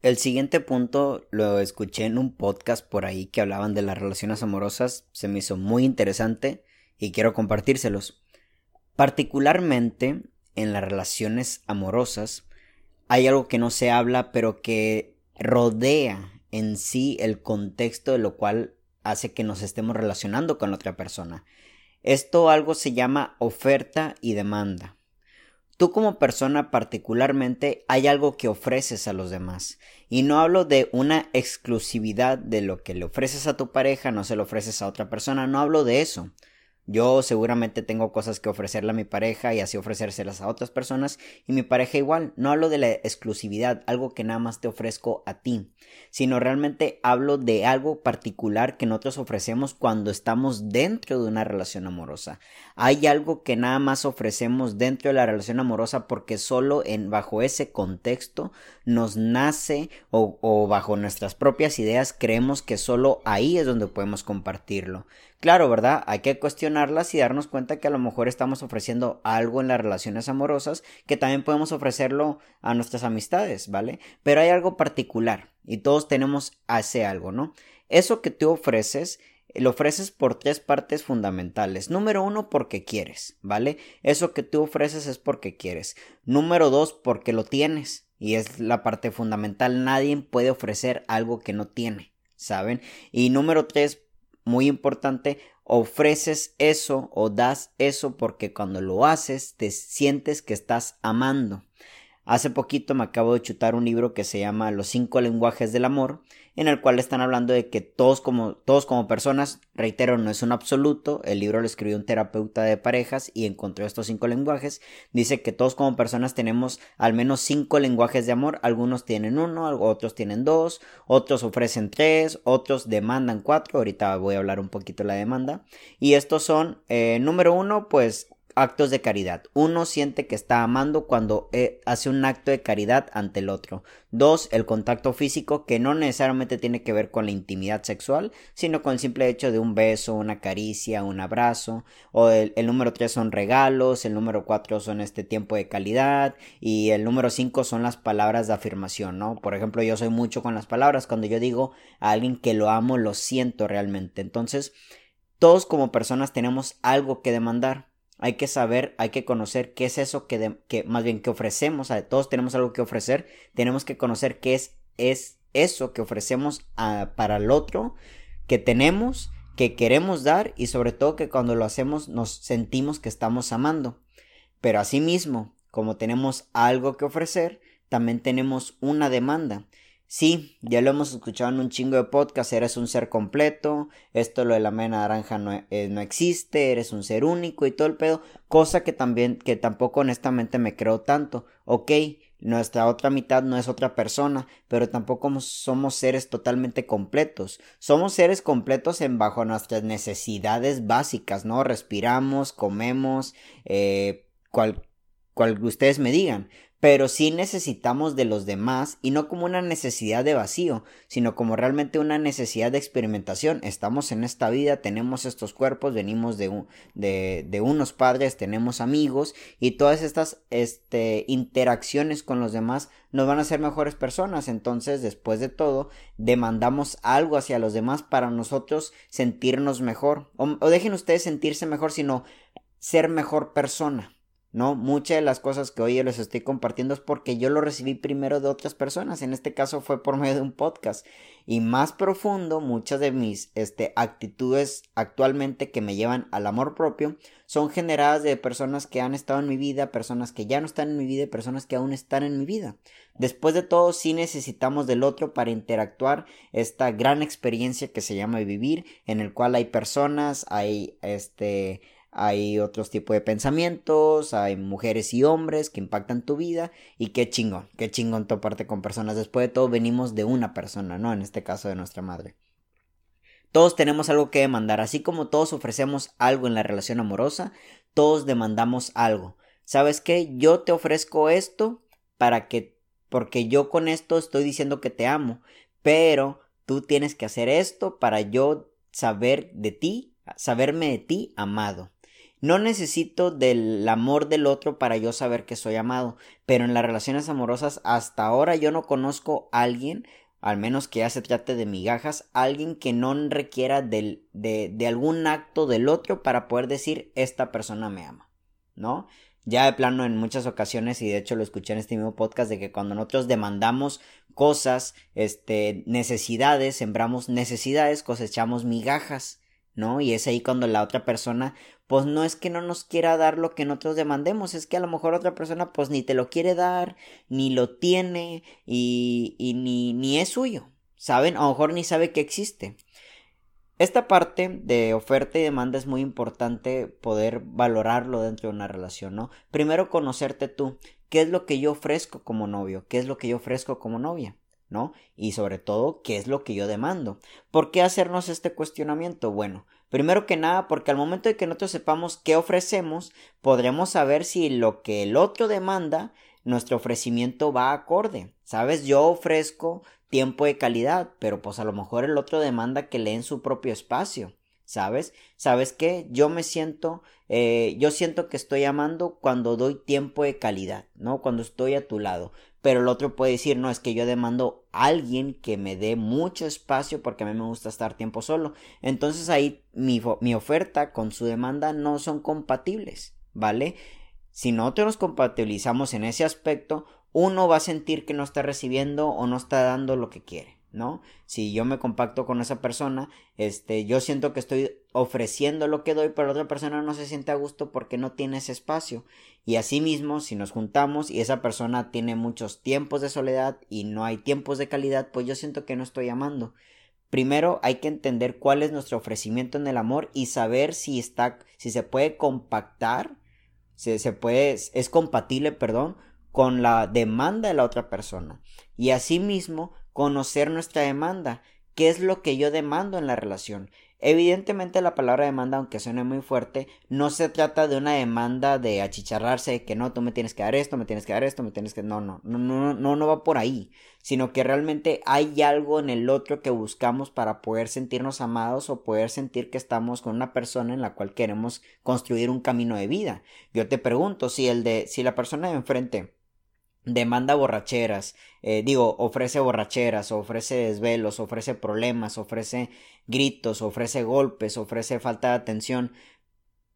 El siguiente punto lo escuché en un podcast por ahí que hablaban de las relaciones amorosas, se me hizo muy interesante y quiero compartírselos. Particularmente en las relaciones amorosas hay algo que no se habla pero que rodea en sí el contexto de lo cual hace que nos estemos relacionando con otra persona. Esto algo se llama oferta y demanda. Tú como persona particularmente hay algo que ofreces a los demás. Y no hablo de una exclusividad de lo que le ofreces a tu pareja, no se lo ofreces a otra persona, no hablo de eso. Yo seguramente tengo cosas que ofrecerle a mi pareja y así ofrecérselas a otras personas y mi pareja igual. No hablo de la exclusividad, algo que nada más te ofrezco a ti, sino realmente hablo de algo particular que nosotros ofrecemos cuando estamos dentro de una relación amorosa. Hay algo que nada más ofrecemos dentro de la relación amorosa porque solo en bajo ese contexto nos nace o, o bajo nuestras propias ideas creemos que solo ahí es donde podemos compartirlo. Claro, ¿verdad? Hay que cuestionarlas y darnos cuenta que a lo mejor estamos ofreciendo algo en las relaciones amorosas que también podemos ofrecerlo a nuestras amistades, ¿vale? Pero hay algo particular y todos tenemos ese algo, ¿no? Eso que tú ofreces lo ofreces por tres partes fundamentales. Número uno, porque quieres, ¿vale? Eso que tú ofreces es porque quieres. Número dos, porque lo tienes. Y es la parte fundamental. Nadie puede ofrecer algo que no tiene, ¿saben? Y número tres, muy importante, ofreces eso o das eso porque cuando lo haces te sientes que estás amando. Hace poquito me acabo de chutar un libro que se llama Los cinco lenguajes del amor, en el cual están hablando de que todos como, todos como personas, reitero, no es un absoluto, el libro lo escribió un terapeuta de parejas y encontró estos cinco lenguajes, dice que todos como personas tenemos al menos cinco lenguajes de amor, algunos tienen uno, otros tienen dos, otros ofrecen tres, otros demandan cuatro, ahorita voy a hablar un poquito de la demanda, y estos son, eh, número uno, pues actos de caridad. Uno siente que está amando cuando eh, hace un acto de caridad ante el otro. Dos, el contacto físico que no necesariamente tiene que ver con la intimidad sexual, sino con el simple hecho de un beso, una caricia, un abrazo. O el, número tres son regalos, el número cuatro son este tiempo de calidad y el número cinco son las palabras de afirmación, ¿no? Por ejemplo, yo soy mucho con las palabras. Cuando yo digo a alguien que lo amo, lo siento realmente. Entonces, todos como personas tenemos algo que demandar hay que saber, hay que conocer qué es eso que, que más bien que ofrecemos, todos tenemos algo que ofrecer, tenemos que conocer qué es, es eso que ofrecemos para el otro, que tenemos, que queremos dar y sobre todo que cuando lo hacemos nos sentimos que estamos amando. Pero asimismo, como tenemos algo que ofrecer, también tenemos una demanda Sí, ya lo hemos escuchado en un chingo de podcast, eres un ser completo, esto lo de la mena naranja no, eh, no, existe, eres un ser único y todo el pedo, cosa que también, que tampoco honestamente me creo tanto, ok, nuestra otra mitad no es otra persona, pero tampoco somos seres totalmente completos, somos seres completos en bajo nuestras necesidades básicas, ¿no? Respiramos, comemos, eh, cual, cual ustedes me digan, pero sí necesitamos de los demás y no como una necesidad de vacío, sino como realmente una necesidad de experimentación. Estamos en esta vida, tenemos estos cuerpos, venimos de, unos padres, tenemos amigos y todas estas este, interacciones con los demás nos van a hacer mejores personas. Entonces, después de todo, demandamos algo hacia los demás para nosotros sentirnos mejor. O, o dejen ustedes sentirse mejor, sino ser mejor persona. ¿No? Muchas de las cosas que hoy les estoy compartiendo es porque yo lo recibí primero de otras personas, en este caso fue por medio de un podcast. Y más profundo, muchas de mis este, actitudes actualmente que me llevan al amor propio son generadas de personas que han estado en mi vida, personas que ya no están en mi vida y personas que aún están en mi vida. Después de todo, sí necesitamos del otro para interactuar esta gran experiencia que se llama vivir, en el cual hay personas, hay este hay otros tipos de pensamientos, hay mujeres y hombres que impactan tu vida y qué chingón, qué chingón toparte con personas. Después de todo venimos de una persona, ¿no? En este caso de nuestra madre. Todos tenemos algo que demandar, así como todos ofrecemos algo en la relación amorosa, todos demandamos algo. ¿Sabes qué? Yo te ofrezco esto para que, porque yo con esto estoy diciendo que te amo, pero tú tienes que hacer esto para yo saber de ti, saberme de ti amado. No necesito del amor del otro para yo saber que soy amado, pero en las relaciones amorosas hasta ahora yo no conozco a alguien, al menos que ya se trate de migajas, alguien que no requiera de, de algún acto del otro para poder decir esta persona me ama, ¿no? Ya de plano en muchas ocasiones, y de hecho lo escuché en este mismo podcast, de que cuando nosotros demandamos cosas, este, necesidades, sembramos necesidades, cosechamos migajas. ¿No? Y es ahí cuando la otra persona, pues no es que no nos quiera dar lo que nosotros demandemos, es que a lo mejor otra persona pues ni te lo quiere dar, ni lo tiene y, y ni, ni es suyo, ¿saben? A lo mejor ni sabe que existe. Esta parte de oferta y demanda es muy importante poder valorarlo dentro de una relación, ¿no? Primero conocerte tú, qué es lo que yo ofrezco como novio, qué es lo que yo ofrezco como novia. Y sobre todo, ¿qué es lo que yo demando? ¿Por qué hacernos este cuestionamiento? Bueno, primero que nada, porque al momento de que nosotros sepamos qué ofrecemos, podremos saber si lo que el otro demanda, nuestro ofrecimiento va acorde. ¿Sabes? Yo ofrezco tiempo de calidad, pero pues a lo mejor el otro demanda que le en su propio espacio. ¿Sabes? ¿Sabes qué? Yo me siento, eh, yo siento que estoy amando cuando doy tiempo de calidad, ¿no? Cuando estoy a tu lado pero el otro puede decir, no, es que yo demando a alguien que me dé mucho espacio porque a mí me gusta estar tiempo solo. Entonces ahí mi, mi oferta con su demanda no son compatibles, ¿vale? Si nosotros nos compatibilizamos en ese aspecto, uno va a sentir que no está recibiendo o no está dando lo que quiere. ¿No? Si yo me compacto con esa persona, este, yo siento que estoy ofreciendo lo que doy, pero la otra persona no se siente a gusto porque no tiene ese espacio. Y asimismo, si nos juntamos y esa persona tiene muchos tiempos de soledad y no hay tiempos de calidad, pues yo siento que no estoy amando. Primero hay que entender cuál es nuestro ofrecimiento en el amor y saber si está, si se puede compactar, si se puede, es compatible, perdón, con la demanda de la otra persona. Y asimismo, conocer nuestra demanda, qué es lo que yo demando en la relación. Evidentemente la palabra demanda, aunque suene muy fuerte, no se trata de una demanda de achicharrarse, que no, tú me tienes que dar esto, me tienes que dar esto, me tienes que... No, no, no, no, no, no va por ahí, sino que realmente hay algo en el otro que buscamos para poder sentirnos amados o poder sentir que estamos con una persona en la cual queremos construir un camino de vida. Yo te pregunto, si el de, si la persona de enfrente demanda borracheras, eh, digo, ofrece borracheras, ofrece desvelos, ofrece problemas, ofrece gritos, ofrece golpes, ofrece falta de atención,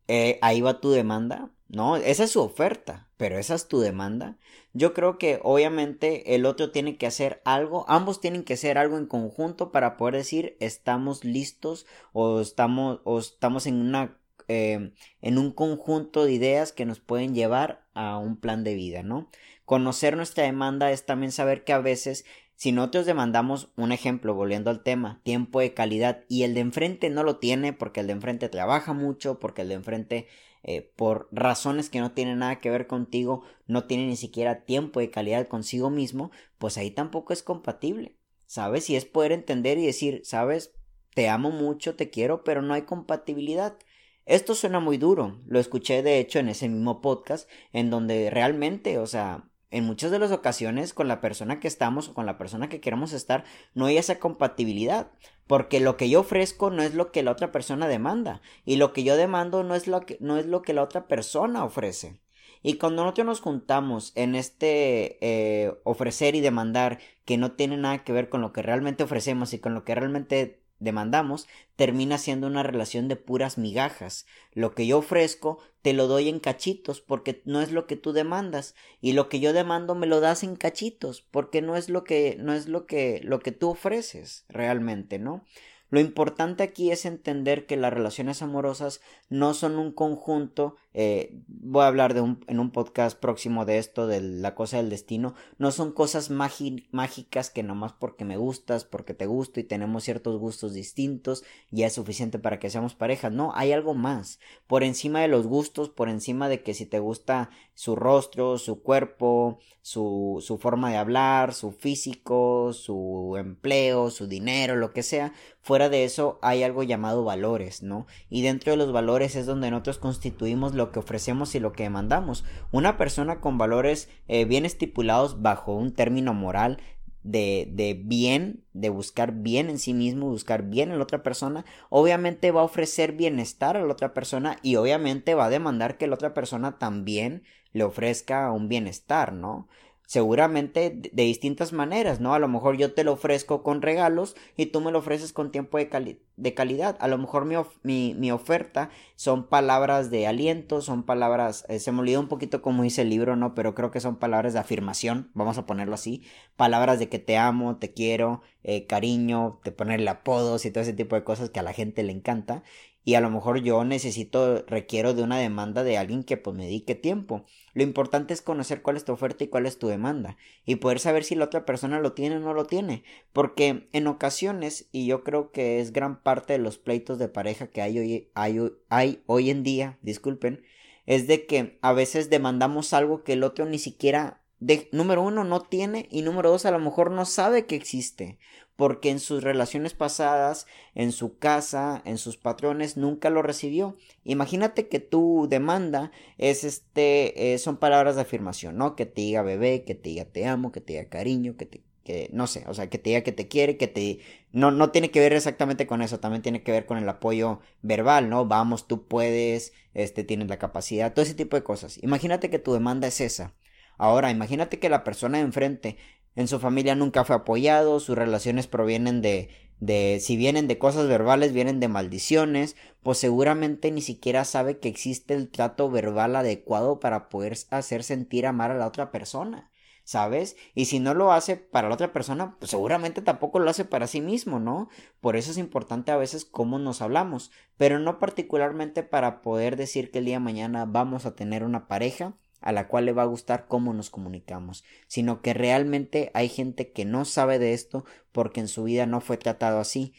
eh, ahí va tu demanda, ¿no? Esa es su oferta, pero esa es tu demanda. Yo creo que obviamente el otro tiene que hacer algo, ambos tienen que hacer algo en conjunto para poder decir estamos listos o estamos, o estamos en una eh, en un conjunto de ideas que nos pueden llevar a un plan de vida, ¿no? Conocer nuestra demanda es también saber que a veces si nosotros demandamos un ejemplo, volviendo al tema, tiempo de calidad y el de enfrente no lo tiene porque el de enfrente trabaja mucho, porque el de enfrente eh, por razones que no tienen nada que ver contigo, no tiene ni siquiera tiempo de calidad consigo mismo, pues ahí tampoco es compatible, ¿sabes? Y es poder entender y decir, ¿sabes? Te amo mucho, te quiero, pero no hay compatibilidad. Esto suena muy duro, lo escuché de hecho en ese mismo podcast, en donde realmente, o sea, en muchas de las ocasiones con la persona que estamos o con la persona que queremos estar no hay esa compatibilidad porque lo que yo ofrezco no es lo que la otra persona demanda y lo que yo demando no es lo que, no es lo que la otra persona ofrece. Y cuando nosotros nos juntamos en este eh, ofrecer y demandar que no tiene nada que ver con lo que realmente ofrecemos y con lo que realmente demandamos termina siendo una relación de puras migajas. Lo que yo ofrezco te lo doy en cachitos porque no es lo que tú demandas y lo que yo demando me lo das en cachitos porque no es lo que no es lo que lo que tú ofreces realmente, ¿no? Lo importante aquí es entender que las relaciones amorosas no son un conjunto, eh, voy a hablar de un, en un podcast próximo de esto, de la cosa del destino, no son cosas mágicas que nomás porque me gustas, porque te gusto y tenemos ciertos gustos distintos, ya es suficiente para que seamos pareja, no, hay algo más, por encima de los gustos, por encima de que si te gusta su rostro, su cuerpo, su, su forma de hablar, su físico, su empleo, su dinero, lo que sea, fuera de eso hay algo llamado valores, ¿no? Y dentro de los valores es donde nosotros constituimos lo que ofrecemos y lo que demandamos. Una persona con valores eh, bien estipulados bajo un término moral de, de bien, de buscar bien en sí mismo, buscar bien en la otra persona, obviamente va a ofrecer bienestar a la otra persona y obviamente va a demandar que la otra persona también le ofrezca un bienestar, ¿no? Seguramente de distintas maneras, ¿no? A lo mejor yo te lo ofrezco con regalos y tú me lo ofreces con tiempo de, de calidad. A lo mejor mi, mi, oferta son palabras de aliento, son palabras, eh, se me olvidó un poquito cómo dice el libro, ¿no? Pero creo que son palabras de afirmación, vamos a ponerlo así. Palabras de que te amo, te quiero, eh, cariño, de ponerle apodos y todo ese tipo de cosas que a la gente le encanta y a lo mejor yo necesito, requiero de una demanda de alguien que pues me dedique tiempo. Lo importante es conocer cuál es tu oferta y cuál es tu demanda y poder saber si la otra persona lo tiene o no lo tiene, porque en ocasiones, y yo creo que es gran parte de los pleitos de pareja que hay hoy, hay, hoy en día, disculpen, es de que a veces demandamos algo que el otro ni siquiera de, número uno no tiene y número dos a lo mejor no sabe que existe porque en sus relaciones pasadas, en su casa, en sus patrones, nunca lo recibió. Imagínate que tu demanda es este, eh, son palabras de afirmación, ¿no? Que te diga bebé, que te diga te amo, que te diga cariño, que te, que no sé, o sea, que te diga que te quiere, que te no no tiene que ver exactamente con eso, también tiene que ver con el apoyo verbal, ¿no? Vamos, tú puedes, este tienes la capacidad, todo ese tipo de cosas. Imagínate que tu demanda es esa. Ahora, imagínate que la persona de enfrente en su familia nunca fue apoyado, sus relaciones provienen de, de, si vienen de cosas verbales, vienen de maldiciones, pues seguramente ni siquiera sabe que existe el trato verbal adecuado para poder hacer sentir amar a la otra persona. ¿sabes? Y si no lo hace para la otra persona, pues seguramente tampoco lo hace para sí mismo, ¿no? Por eso es importante a veces cómo nos hablamos, pero no particularmente para poder decir que el día de mañana vamos a tener una pareja a la cual le va a gustar cómo nos comunicamos, sino que realmente hay gente que no sabe de esto porque en su vida no fue tratado así.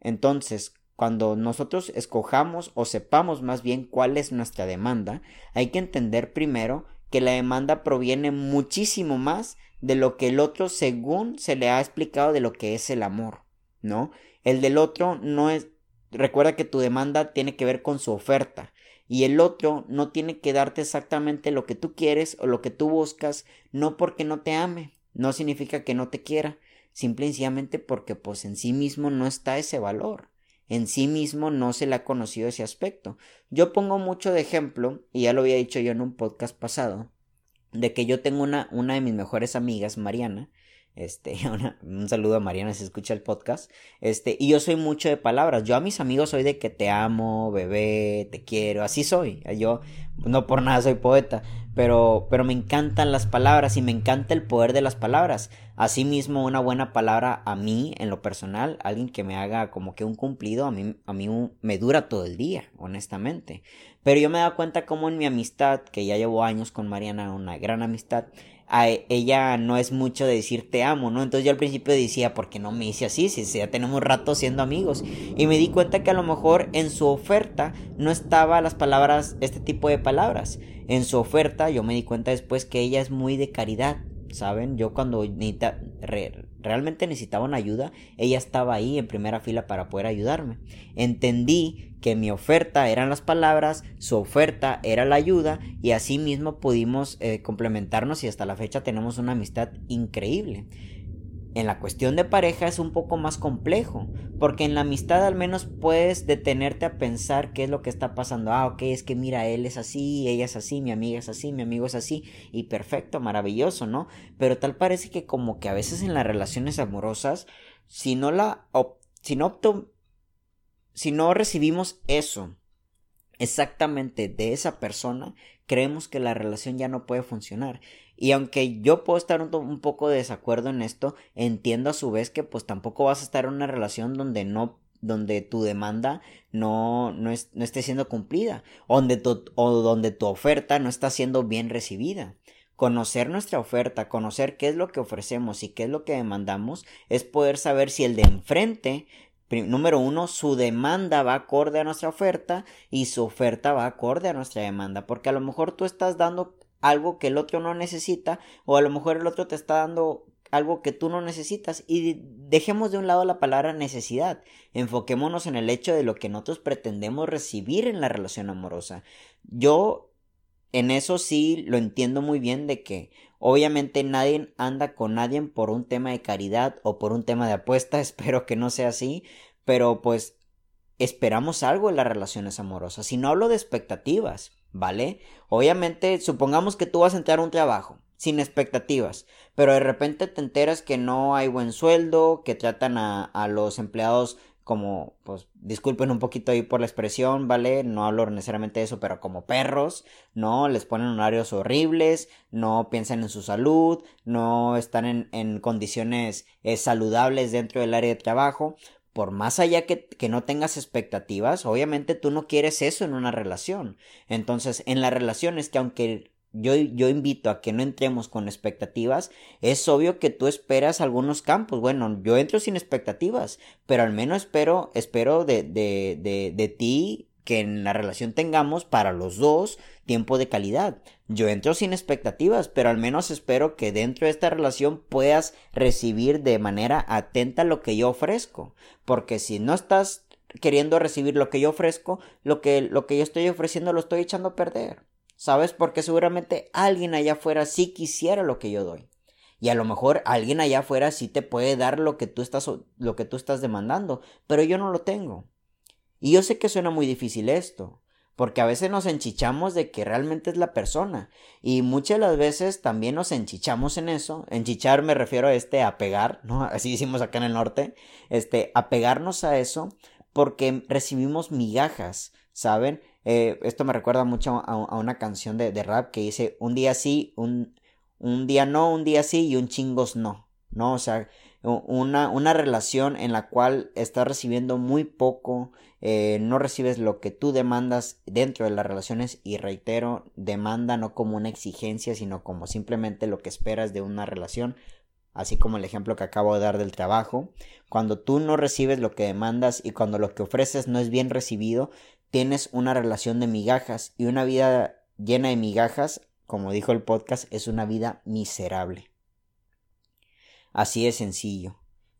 Entonces, cuando nosotros escojamos o sepamos más bien cuál es nuestra demanda, hay que entender primero que la demanda proviene muchísimo más de lo que el otro según se le ha explicado de lo que es el amor, ¿no? El del otro no es recuerda que tu demanda tiene que ver con su oferta y el otro no tiene que darte exactamente lo que tú quieres o lo que tú buscas, no porque no te ame, no significa que no te quiera, simple y sencillamente porque pues en sí mismo no está ese valor, en sí mismo no se le ha conocido ese aspecto. Yo pongo mucho de ejemplo, y ya lo había dicho yo en un podcast pasado, de que yo tengo una, una de mis mejores amigas, Mariana, este, un saludo a Mariana si escucha el podcast. Este, y yo soy mucho de palabras. Yo a mis amigos soy de que te amo, bebé, te quiero, así soy. Yo no por nada soy poeta, pero, pero me encantan las palabras y me encanta el poder de las palabras. Asimismo, una buena palabra a mí, en lo personal, alguien que me haga como que un cumplido, a mí, a mí me dura todo el día, honestamente. Pero yo me he dado cuenta como en mi amistad, que ya llevo años con Mariana, una gran amistad, a ella no es mucho de decir te amo, ¿no? Entonces yo al principio decía, ¿por qué no me dice así? Si ya tenemos rato siendo amigos. Y me di cuenta que a lo mejor en su oferta no estaba las palabras, este tipo de palabras. En su oferta yo me di cuenta después que ella es muy de caridad, ¿saben? Yo cuando realmente necesitaba una ayuda, ella estaba ahí en primera fila para poder ayudarme. Entendí que mi oferta eran las palabras, su oferta era la ayuda y así mismo pudimos eh, complementarnos y hasta la fecha tenemos una amistad increíble. En la cuestión de pareja es un poco más complejo, porque en la amistad al menos puedes detenerte a pensar qué es lo que está pasando. Ah, ok, es que mira, él es así, ella es así, mi amiga es así, mi amigo es así, y perfecto, maravilloso, ¿no? Pero tal parece que como que a veces en las relaciones amorosas, si no la si no opto si no recibimos eso exactamente de esa persona, creemos que la relación ya no puede funcionar. Y aunque yo puedo estar un, poco de desacuerdo en esto, entiendo a su vez que pues tampoco vas a estar en una relación donde no donde tu demanda no, no, no esté siendo cumplida donde o donde tu oferta no está siendo bien recibida. Conocer nuestra oferta, conocer qué es lo que ofrecemos y qué es lo que demandamos, es poder saber si el de enfrente Número uno, su demanda va acorde a nuestra oferta y su oferta va acorde a nuestra demanda. Porque a lo mejor tú estás dando algo que el otro no necesita o a lo mejor el otro te está dando algo que tú no necesitas y dejemos de un lado la palabra necesidad, enfoquémonos en el hecho de lo que nosotros pretendemos recibir en la relación amorosa. Yo en eso sí lo entiendo muy bien de que obviamente nadie anda con nadie por un tema de caridad o por un tema de apuesta, espero que no sea así, pero pues esperamos algo en las relaciones amorosas. Si no hablo de expectativas, ¿vale? Obviamente, supongamos que tú vas a entrar a un trabajo sin expectativas, pero de repente te enteras que no hay buen sueldo, que tratan a, los empleados como, pues, disculpen un poquito ahí por la expresión, ¿vale? No hablo necesariamente de eso, pero como perros, ¿no? Les ponen horarios horribles, no piensan en su salud, no están en, en condiciones eh, saludables dentro del área de trabajo. Por más allá que, que no tengas expectativas, obviamente tú no quieres eso en una relación. Entonces, en la relación es que aunque yo, yo, invito a que no entremos con expectativas. Es obvio que tú esperas algunos campos. Bueno, yo entro sin expectativas, pero al menos espero, espero de, de, de, de ti que en la relación tengamos para los dos tiempo de calidad. Yo entro sin expectativas, pero al menos espero que dentro de esta relación puedas recibir de manera atenta lo que yo ofrezco. Porque si no estás queriendo recibir lo que yo ofrezco, lo que, lo que yo estoy ofreciendo lo estoy echando a perder. ¿Sabes? Porque seguramente alguien allá afuera sí quisiera lo que yo doy. Y a lo mejor alguien allá afuera sí te puede dar lo que tú estás, lo que tú estás demandando, pero yo no lo tengo. Y yo sé que suena muy difícil esto, porque a veces nos enchichamos de que realmente es la persona. Y muchas de las veces también nos enchichamos en eso. Enchichar me refiero a este apegar, ¿no? Así decimos acá en el norte. Este, apegarnos a eso porque recibimos migajas, ¿saben? Eh, esto me recuerda mucho a, una canción de, rap que dice un día sí, un, un día no, un día sí y un chingos no. ¿No? O sea, una, una relación en la cual estás recibiendo muy poco, eh, no recibes lo que tú demandas dentro de las relaciones y reitero, demanda no como una exigencia, sino como simplemente lo que esperas de una relación, así como el ejemplo que acabo de dar del trabajo. Cuando tú no recibes lo que demandas y cuando lo que ofreces no es bien recibido, tienes una relación de migajas y una vida llena de migajas, como dijo el podcast, es una vida miserable. Así de sencillo.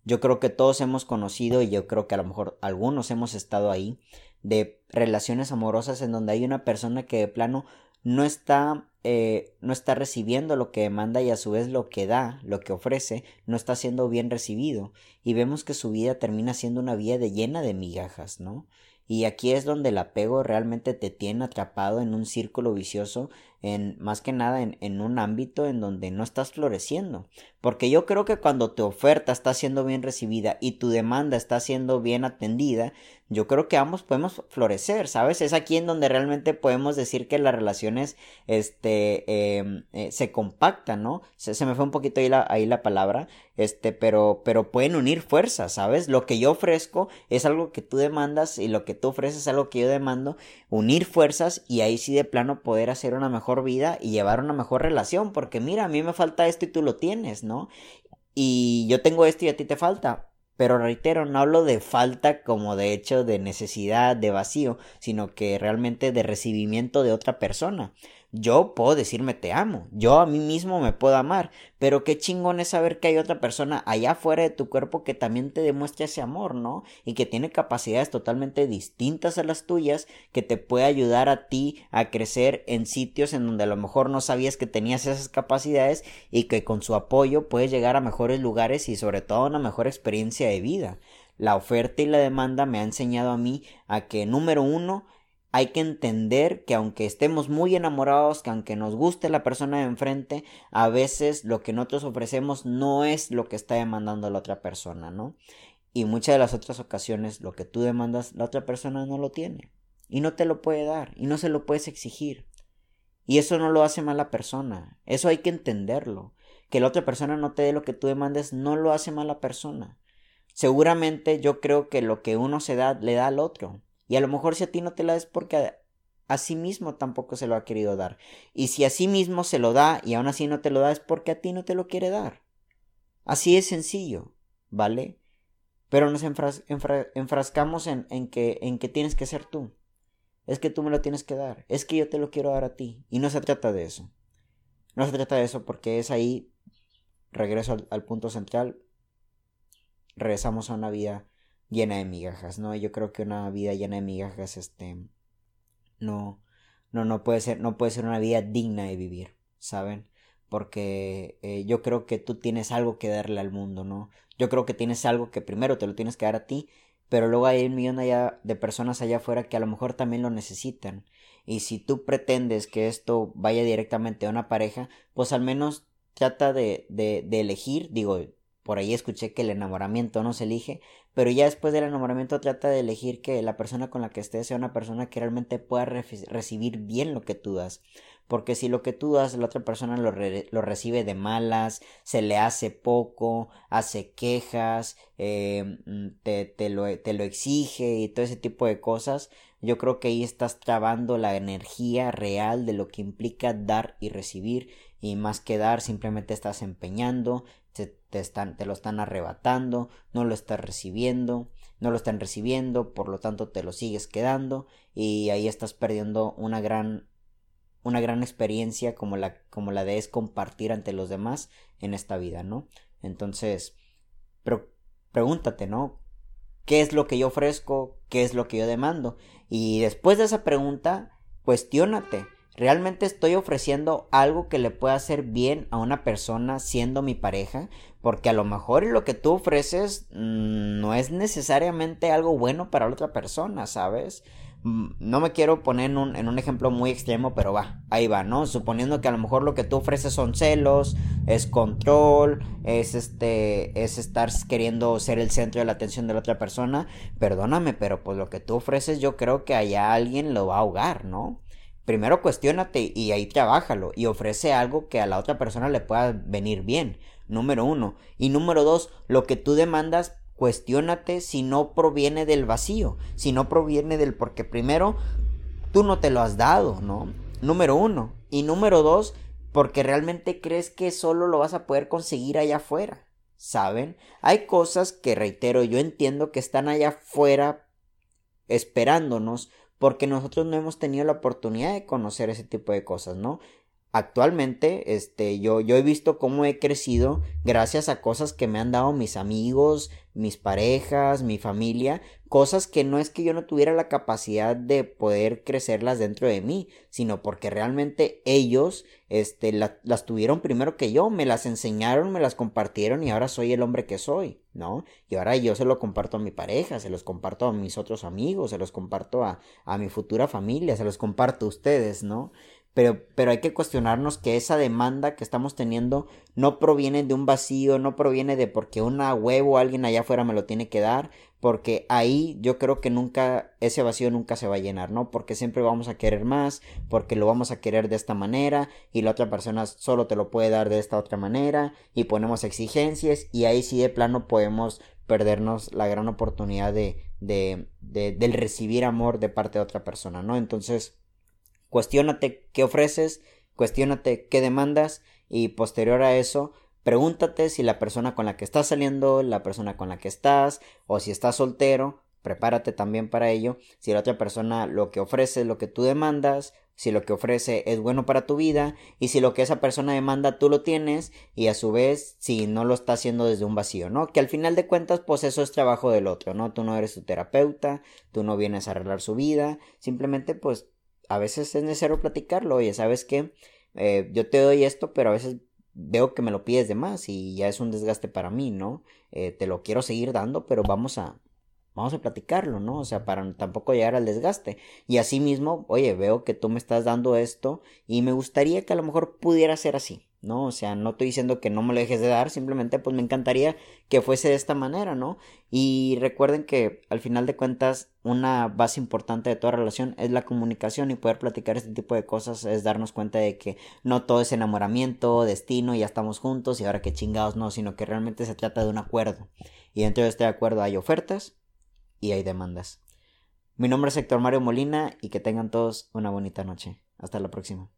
Yo creo que todos hemos conocido y yo creo que a lo mejor algunos hemos estado ahí de relaciones amorosas en donde hay una persona que de plano no está eh, no está recibiendo lo que demanda y a su vez lo que da, lo que ofrece, no está siendo bien recibido y vemos que su vida termina siendo una vida de llena de migajas, ¿no? Y aquí es donde el apego realmente te tiene atrapado en un círculo vicioso, en más que nada en, un ámbito en donde no estás floreciendo. Porque yo creo que cuando tu oferta está siendo bien recibida y tu demanda está siendo bien atendida, yo creo que ambos podemos florecer, ¿sabes? Es aquí en donde realmente podemos decir que las relaciones este, em, eh, se compactan, ¿no? Se, me fue un poquito ahí la, ahí la palabra, este, pero, pero pueden unir fuerzas, ¿sabes? Lo que yo ofrezco es algo que tú demandas y lo que tú ofreces es algo que yo demando, unir fuerzas y ahí sí de plano poder hacer una mejor vida y llevar una mejor relación, porque mira, a mí me falta esto y tú lo tienes, ¿no? Y yo tengo esto y a ti te falta pero reitero, no hablo de falta como de hecho de necesidad, de vacío, sino que realmente de recibimiento de otra persona. Yo puedo decirme te amo, yo a mí mismo me puedo amar, pero qué chingón es saber que hay otra persona allá afuera de tu cuerpo que también te demuestra ese amor, ¿no? Y que tiene capacidades totalmente distintas a las tuyas, que te puede ayudar a ti a crecer en sitios en donde a lo mejor no sabías que tenías esas capacidades y que con su apoyo puedes llegar a mejores lugares y sobre todo a una mejor experiencia de vida. La oferta y la demanda me ha enseñado a mí a que número uno hay que entender que aunque estemos muy enamorados, que aunque nos guste la persona de enfrente, a veces lo que nosotros ofrecemos no es lo que está demandando la otra persona, ¿no? Y muchas de las otras ocasiones lo que tú demandas, la otra persona no lo tiene. Y no te lo puede dar, y no se lo puedes exigir. Y eso no lo hace mala persona. Eso hay que entenderlo. Que la otra persona no te dé lo que tú demandes no lo hace mala persona. Seguramente yo creo que lo que uno se da le da al otro. Y a lo mejor si a ti no te la es porque a, sí mismo tampoco se lo ha querido dar. Y si a sí mismo se lo da y aún así no te lo da es porque a ti no te lo quiere dar. Así es sencillo, ¿vale? Pero nos enfrascamos en, que, en que tienes que ser tú. Es que tú me lo tienes que dar. Es que yo te lo quiero dar a ti. Y no se trata de eso. No se trata de eso porque es ahí, regreso al punto central, regresamos a una vida llena de migajas, ¿no? Yo creo que una vida llena de migajas, este, no, no, no puede ser, no puede ser una vida digna de vivir, ¿saben? Porque eh, yo creo que tú tienes algo que darle al mundo, ¿no? Yo creo que tienes algo que primero te lo tienes que dar a ti, pero luego hay un millón allá de personas allá afuera que a lo mejor también lo necesitan. Y si tú pretendes que esto vaya directamente a una pareja, pues al menos trata de, de, de elegir, digo, por ahí escuché que el enamoramiento no se elige, pero ya después del enamoramiento trata de elegir que la persona con la que estés sea una persona que realmente pueda recibir bien lo que tú das. Porque si lo que tú das la otra persona lo, recibe de malas, se le hace poco, hace quejas, eh, mm, te, te, lo, te lo exige y todo ese tipo de cosas, yo creo que ahí estás trabando la energía real de lo que implica dar y recibir y más que dar simplemente estás empeñando, te, lo están arrebatando, no lo estás recibiendo, no lo están recibiendo, por lo tanto te lo sigues quedando y ahí estás perdiendo una gran una gran experiencia como la como la de es compartir ante los demás en esta vida, ¿no? Entonces, pero pregúntate, ¿no? ¿Qué es lo que yo ofrezco? ¿Qué es lo que yo demando? Y después de esa pregunta, cuestiónate ¿Realmente estoy ofreciendo algo que le pueda hacer bien a una persona siendo mi pareja? Porque a lo mejor lo que tú ofreces mm, no es necesariamente algo bueno para la otra persona, ¿sabes? Mm, no me quiero poner en un, en un, ejemplo muy extremo, pero va, ahí va, ¿no? Suponiendo que a lo mejor lo que tú ofreces son celos, es control, es este, es estar queriendo ser el centro de la atención de la otra persona, perdóname, pero pues lo que tú ofreces yo creo que allá alguien lo va a ahogar, ¿no? Primero cuestiónate y ahí trabájalo y ofrece algo que a la otra persona le pueda venir bien. Número uno. Y número dos, lo que tú demandas, cuestiónate si no proviene del vacío, si no proviene del porque primero tú no te lo has dado, ¿no? Número uno. Y número dos, porque realmente crees que solo lo vas a poder conseguir allá afuera. ¿Saben? Hay cosas que, reitero, yo entiendo que están allá afuera esperándonos porque nosotros no hemos tenido la oportunidad de conocer ese tipo de cosas, ¿no? Actualmente, este, yo, yo he visto cómo he crecido gracias a cosas que me han dado mis amigos, mis parejas, mi familia, cosas que no es que yo no tuviera la capacidad de poder crecerlas dentro de mí, sino porque realmente ellos este, las tuvieron primero que yo, me las enseñaron, me las compartieron y ahora soy el hombre que soy, ¿no? Y ahora yo se lo comparto a mi pareja, se los comparto a mis otros amigos, se los comparto a, a mi futura familia, se los comparto a ustedes, ¿no? Pero, pero hay que cuestionarnos que esa demanda que estamos teniendo no proviene de un vacío, no proviene de porque una huevo alguien allá afuera me lo tiene que dar, porque ahí yo creo que nunca, ese vacío nunca se va a llenar, ¿no? Porque siempre vamos a querer más, porque lo vamos a querer de esta manera y la otra persona solo te lo puede dar de esta otra manera y ponemos exigencias y ahí sí de plano podemos perdernos la gran oportunidad de, de, de del recibir amor de parte de otra persona, ¿no? Entonces, Cuestiónate qué ofreces, cuestiónate qué demandas y posterior a eso, pregúntate si la persona con la que estás saliendo, la persona con la que estás o si estás soltero, prepárate también para ello. Si la otra persona lo que ofrece lo que tú demandas, si lo que ofrece es bueno para tu vida y si lo que esa persona demanda tú lo tienes y a su vez si no lo está haciendo desde un vacío, ¿no? Que al final de cuentas pues eso es trabajo del otro, ¿no? Tú no eres su terapeuta, tú no vienes a arreglar su vida, simplemente pues a veces es necesario platicarlo, oye, ¿sabes qué? Eh, yo te doy esto, pero a veces veo que me lo pides de más y ya es un desgaste para mí, ¿no? Eh, te lo quiero seguir dando, pero vamos a, vamos a platicarlo, ¿no? O sea, para tampoco llegar al desgaste. Y así mismo, oye, veo que tú me estás dando esto y me gustaría que a lo mejor pudiera ser así. ¿No? O sea, no estoy diciendo que no me lo dejes de dar, simplemente pues me encantaría que fuese de esta manera, ¿no? Y recuerden que al final de cuentas una base importante de toda relación es la comunicación y poder platicar este tipo de cosas es darnos cuenta de que no todo es enamoramiento, destino, ya estamos juntos y ahora que chingados no, sino que realmente se trata de un acuerdo. Y dentro de este acuerdo hay ofertas y hay demandas. Mi nombre es Héctor Mario Molina y que tengan todos una bonita noche. Hasta la próxima.